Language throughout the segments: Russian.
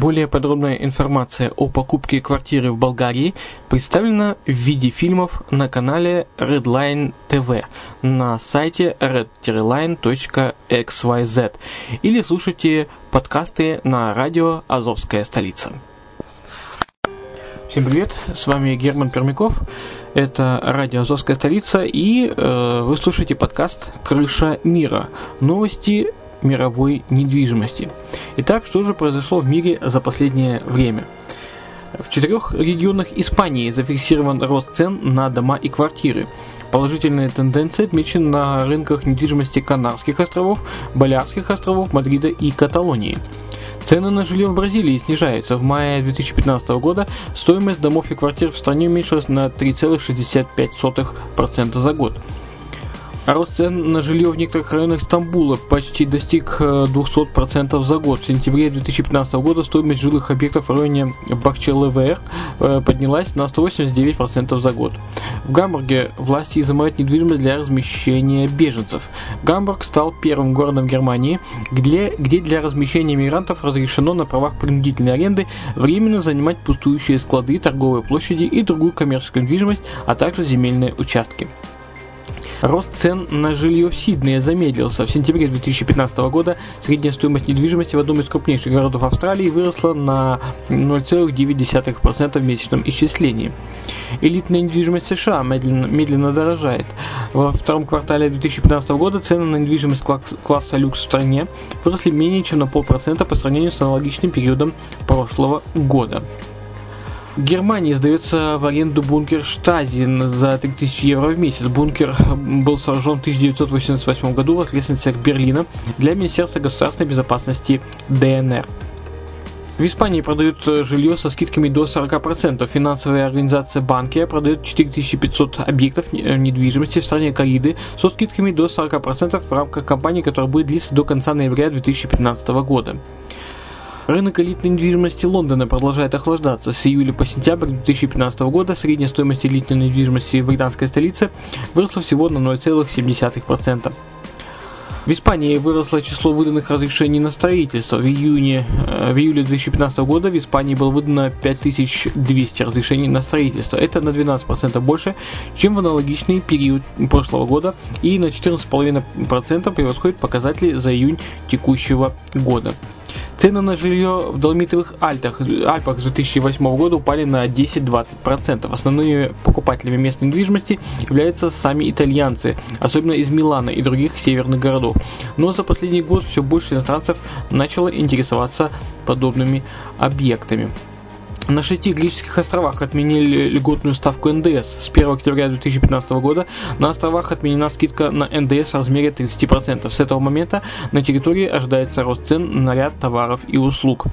Более подробная информация о покупке квартиры в Болгарии представлена в виде фильмов на канале Redline TV на сайте red-line.xyz или слушайте подкасты на радио «Азовская столица». Всем привет, с вами Герман Пермяков, это радио «Азовская столица» и э, вы слушаете подкаст «Крыша мира». Новости мировой недвижимости. Итак, что же произошло в мире за последнее время? В четырех регионах Испании зафиксирован рост цен на дома и квартиры. Положительные тенденции отмечены на рынках недвижимости Канарских островов, Балярских островов, Мадрида и Каталонии. Цены на жилье в Бразилии снижаются. В мае 2015 года стоимость домов и квартир в стране уменьшилась на 3,65% за год. Рост цен на жилье в некоторых районах Стамбула почти достиг 200% э, за год. В сентябре 2015 года стоимость жилых объектов в районе Бахче-ЛВР э, поднялась на 189% за год. В Гамбурге власти изымают недвижимость для размещения беженцев. Гамбург стал первым городом Германии, где, где для размещения мигрантов разрешено на правах принудительной аренды временно занимать пустующие склады, торговые площади и другую коммерческую недвижимость, а также земельные участки. Рост цен на жилье в Сиднее замедлился. В сентябре 2015 года средняя стоимость недвижимости в одном из крупнейших городов Австралии выросла на 0,9% в месячном исчислении. Элитная недвижимость США медленно, медленно дорожает. Во втором квартале 2015 года цены на недвижимость класса люкс в стране выросли менее чем на полпроцента по сравнению с аналогичным периодом прошлого года. Германии сдается в аренду бункер Штази за 3000 евро в месяц. Бункер был сооружен в 1988 году в окрестностях Берлина для Министерства государственной безопасности ДНР. В Испании продают жилье со скидками до 40%. Финансовая организация Банкия продает 4500 объектов недвижимости в стране Кариды со скидками до 40% в рамках кампании, которая будет длиться до конца ноября 2015 года. Рынок элитной недвижимости Лондона продолжает охлаждаться. С июля по сентябрь 2015 года средняя стоимость элитной недвижимости в британской столице выросла всего на 0,7%. В Испании выросло число выданных разрешений на строительство. В июне, э, в июле 2015 года в Испании было выдано 5200 разрешений на строительство. Это на 12% больше, чем в аналогичный период прошлого года и на 14,5% превосходит показатели за июнь текущего года. Цены на жилье в Доломитовых Альпах с 2008 года упали на 10-20%. Основными покупателями местной недвижимости являются сами итальянцы, особенно из Милана и других северных городов. Но за последний год все больше иностранцев начало интересоваться подобными объектами. На шести греческих островах отменили льготную ставку НДС. С 1 октября 2015 года на островах отменена скидка на НДС в размере 30%. С этого момента на территории ожидается рост цен на ряд товаров и услуг.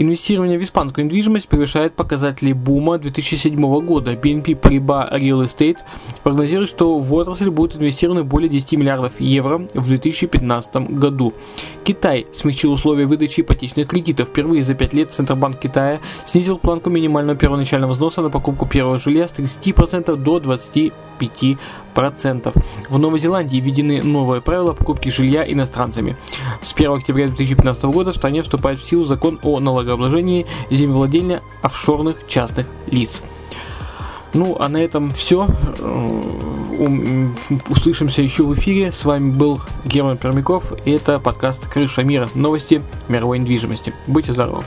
Инвестирование в испанскую недвижимость превышает показатели бума 2007 года. BNP Paribas Real Estate прогнозирует, что в отрасль будет инвестировано более 10 миллиардов евро в 2015 году. Китай смягчил условия выдачи ипотечных кредитов. Впервые за 5 лет Центробанк Китая снизил планку минимального первоначального взноса на покупку первого жилья с 30% до 25%. В Новой Зеландии введены новые правила покупки жилья иностранцами. С 1 октября 2015 года в стране вступает в силу закон о налогообложении землевладения офшорных частных лиц. Ну, а на этом все. Услышимся еще в эфире. С вами был Герман Пермяков, и это подкаст «Крыша мира. Новости мировой недвижимости». Будьте здоровы!